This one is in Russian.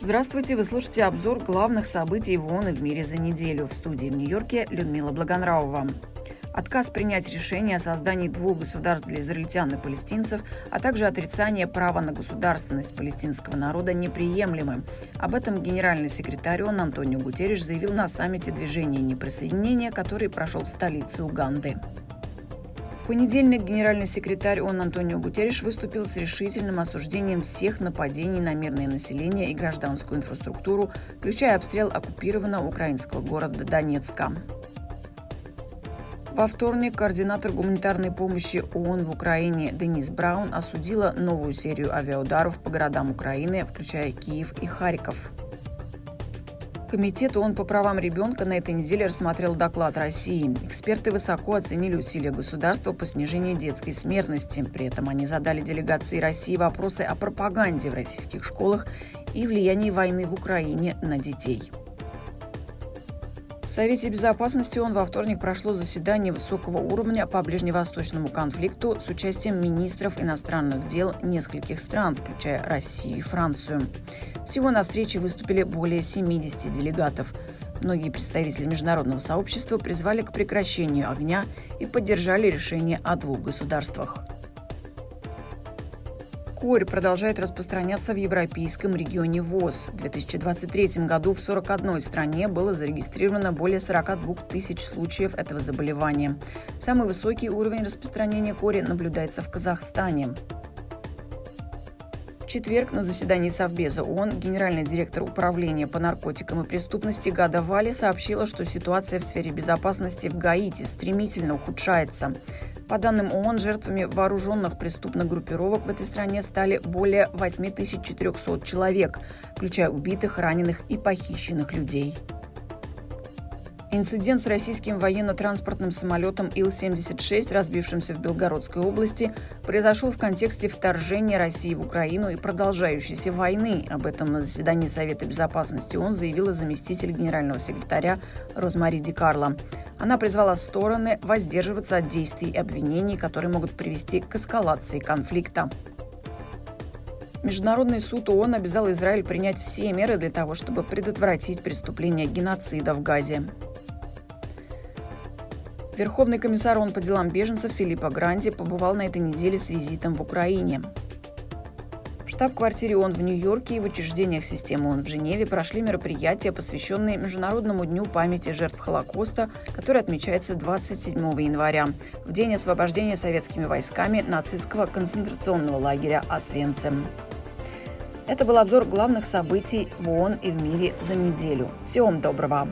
Здравствуйте, вы слушаете обзор главных событий в ООН и в мире за неделю. В студии в Нью-Йорке Людмила Благонравова. Отказ принять решение о создании двух государств для израильтян и палестинцев, а также отрицание права на государственность палестинского народа неприемлемы. Об этом генеральный секретарь ООН Антонио Гутерриш заявил на саммите движения неприсоединения, который прошел в столице Уганды понедельник генеральный секретарь ООН Антонио Гутерриш выступил с решительным осуждением всех нападений на мирное население и гражданскую инфраструктуру, включая обстрел оккупированного украинского города Донецка. Во вторник координатор гуманитарной помощи ООН в Украине Денис Браун осудила новую серию авиаударов по городам Украины, включая Киев и Харьков. Комитет ООН по правам ребенка на этой неделе рассмотрел доклад России. Эксперты высоко оценили усилия государства по снижению детской смертности. При этом они задали делегации России вопросы о пропаганде в российских школах и влиянии войны в Украине на детей. В Совете безопасности ООН во вторник прошло заседание высокого уровня по ближневосточному конфликту с участием министров иностранных дел нескольких стран, включая Россию и Францию. Всего на встрече выступили более 70 делегатов. Многие представители международного сообщества призвали к прекращению огня и поддержали решение о двух государствах. Корь продолжает распространяться в европейском регионе ВОЗ. В 2023 году в 41 стране было зарегистрировано более 42 тысяч случаев этого заболевания. Самый высокий уровень распространения кори наблюдается в Казахстане. В четверг на заседании Совбеза ООН генеральный директор Управления по наркотикам и преступности Гада Вали сообщила, что ситуация в сфере безопасности в Гаити стремительно ухудшается. По данным ООН, жертвами вооруженных преступных группировок в этой стране стали более 8400 человек, включая убитых, раненых и похищенных людей. Инцидент с российским военно-транспортным самолетом Ил-76, разбившимся в Белгородской области, произошел в контексте вторжения России в Украину и продолжающейся войны. Об этом на заседании Совета безопасности ООН заявила заместитель генерального секретаря Розмари Ди Карло. Она призвала стороны воздерживаться от действий и обвинений, которые могут привести к эскалации конфликта. Международный суд ООН обязал Израиль принять все меры для того, чтобы предотвратить преступление геноцида в Газе. Верховный комиссар ООН по делам беженцев Филиппа Гранди побывал на этой неделе с визитом в Украине. В штаб-квартире ООН в Нью-Йорке и в учреждениях системы ООН в Женеве прошли мероприятия, посвященные Международному дню памяти жертв Холокоста, который отмечается 27 января, в день освобождения советскими войсками нацистского концентрационного лагеря Освенцим. Это был обзор главных событий в ООН и в мире за неделю. Всего вам доброго!